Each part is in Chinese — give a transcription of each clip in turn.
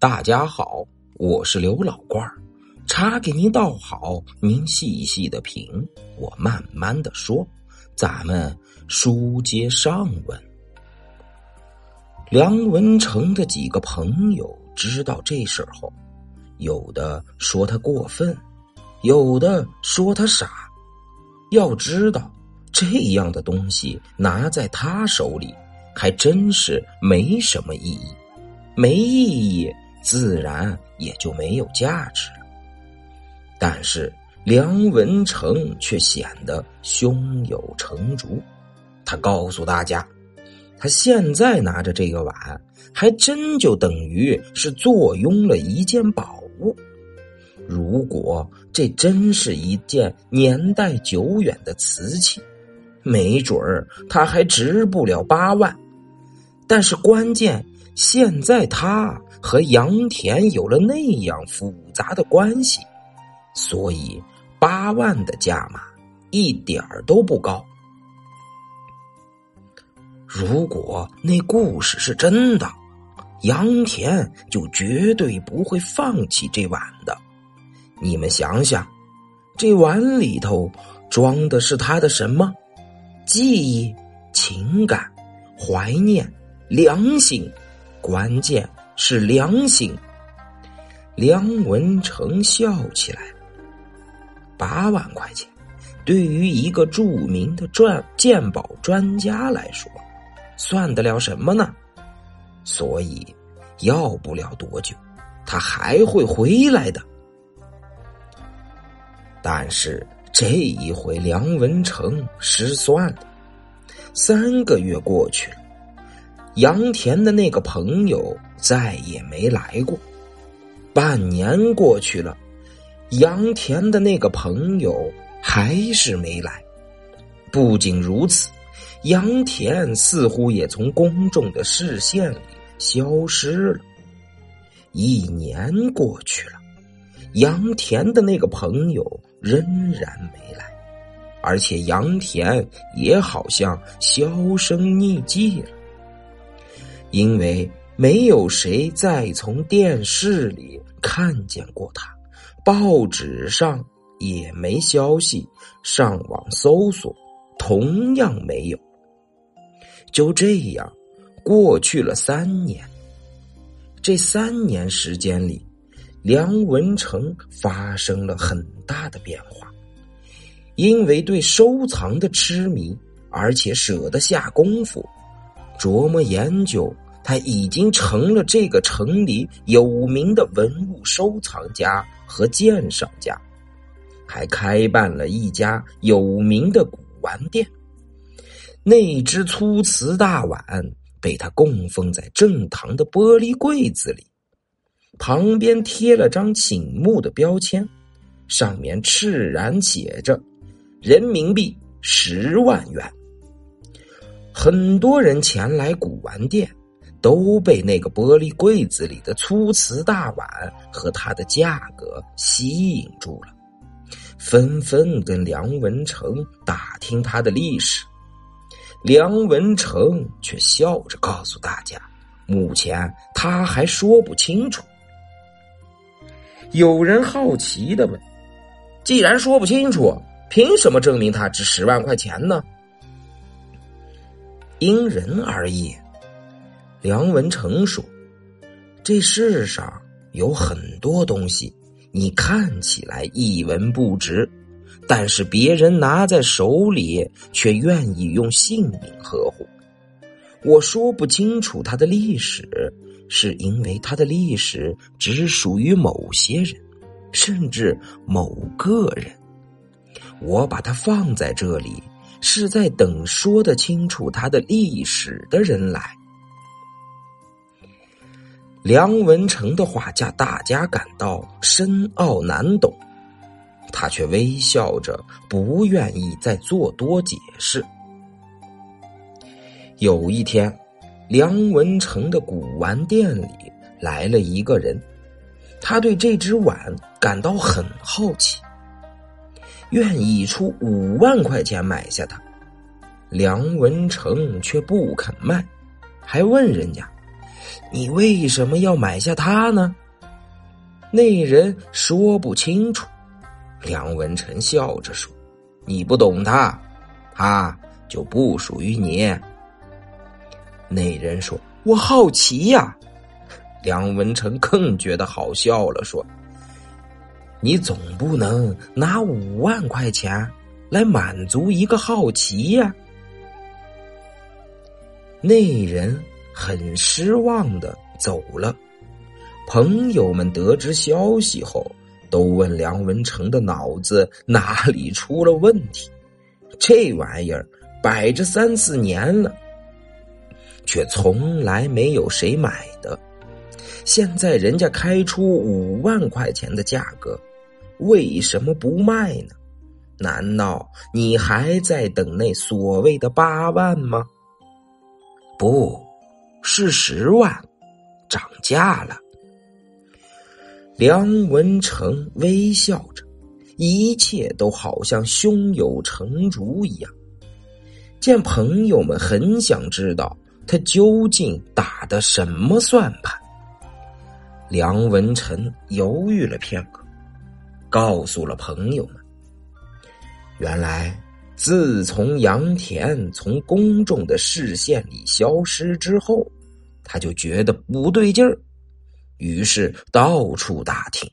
大家好，我是刘老官儿，茶给您倒好，您细细的品，我慢慢的说。咱们书接上文，梁文成的几个朋友知道这事儿后，有的说他过分，有的说他傻。要知道，这样的东西拿在他手里，还真是没什么意义，没意义。自然也就没有价值了。但是梁文成却显得胸有成竹，他告诉大家，他现在拿着这个碗，还真就等于是坐拥了一件宝物。如果这真是一件年代久远的瓷器，没准儿他还值不了八万。但是关键。现在他和杨田有了那样复杂的关系，所以八万的价码一点儿都不高。如果那故事是真的，杨田就绝对不会放弃这碗的。你们想想，这碗里头装的是他的什么？记忆、情感、怀念、良心。关键是良心。梁文成笑起来。八万块钱，对于一个著名的赚鉴宝专家来说，算得了什么呢？所以，要不了多久，他还会回来的。但是这一回，梁文成失算了。三个月过去了。杨田的那个朋友再也没来过，半年过去了，杨田的那个朋友还是没来。不仅如此，杨田似乎也从公众的视线里消失了。一年过去了，杨田的那个朋友仍然没来，而且杨田也好像销声匿迹了。因为没有谁再从电视里看见过他，报纸上也没消息，上网搜索同样没有。就这样过去了三年。这三年时间里，梁文成发生了很大的变化，因为对收藏的痴迷，而且舍得下功夫。琢磨研究，他已经成了这个城里有名的文物收藏家和鉴赏家，还开办了一家有名的古玩店。那只粗瓷大碗被他供奉在正堂的玻璃柜子里，旁边贴了张醒目的标签，上面赤然写着“人民币十万元”。很多人前来古玩店，都被那个玻璃柜子里的粗瓷大碗和它的价格吸引住了，纷纷跟梁文成打听他的历史。梁文成却笑着告诉大家，目前他还说不清楚。有人好奇的问：“既然说不清楚，凭什么证明他值十万块钱呢？”因人而异，梁文成说：“这世上有很多东西，你看起来一文不值，但是别人拿在手里却愿意用性命呵护。我说不清楚它的历史，是因为它的历史只属于某些人，甚至某个人。我把它放在这里。”是在等说得清楚他的历史的人来。梁文成的话叫大家感到深奥难懂，他却微笑着，不愿意再做多解释。有一天，梁文成的古玩店里来了一个人，他对这只碗感到很好奇。愿意出五万块钱买下它，梁文成却不肯卖，还问人家：“你为什么要买下它呢？那人说不清楚。梁文成笑着说：“你不懂它，它就不属于你。”那人说：“我好奇呀。”梁文成更觉得好笑了，说：“你总不能拿五万块钱来满足一个好奇呀？”那人很失望的走了。朋友们得知消息后，都问梁文成的脑子哪里出了问题。这玩意儿摆着三四年了，却从来没有谁买的。现在人家开出五万块钱的价格，为什么不卖呢？难道你还在等那所谓的八万吗？不是十万，涨价了。梁文成微笑着，一切都好像胸有成竹一样。见朋友们很想知道他究竟打的什么算盘，梁文成犹豫了片刻，告诉了朋友们：原来。自从杨田从公众的视线里消失之后，他就觉得不对劲儿，于是到处打听，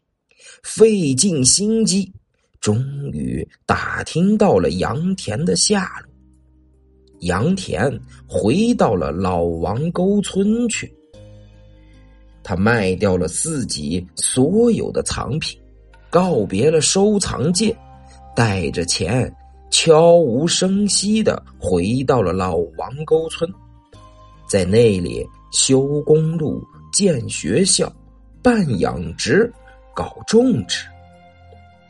费尽心机，终于打听到了杨田的下落。杨田回到了老王沟村去，他卖掉了自己所有的藏品，告别了收藏界，带着钱。悄无声息的回到了老王沟村，在那里修公路、建学校、办养殖、搞种植。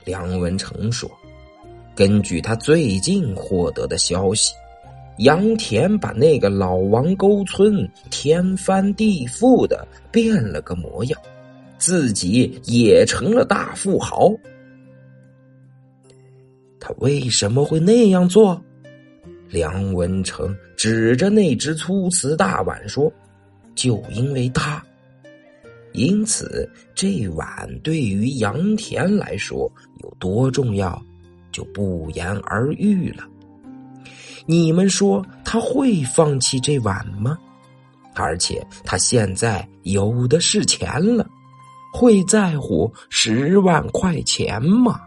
梁文成说：“根据他最近获得的消息，杨田把那个老王沟村天翻地覆的变了个模样，自己也成了大富豪。”他为什么会那样做？梁文成指着那只粗瓷大碗说：“就因为他，因此这碗对于杨田来说有多重要，就不言而喻了。你们说他会放弃这碗吗？而且他现在有的是钱了，会在乎十万块钱吗？”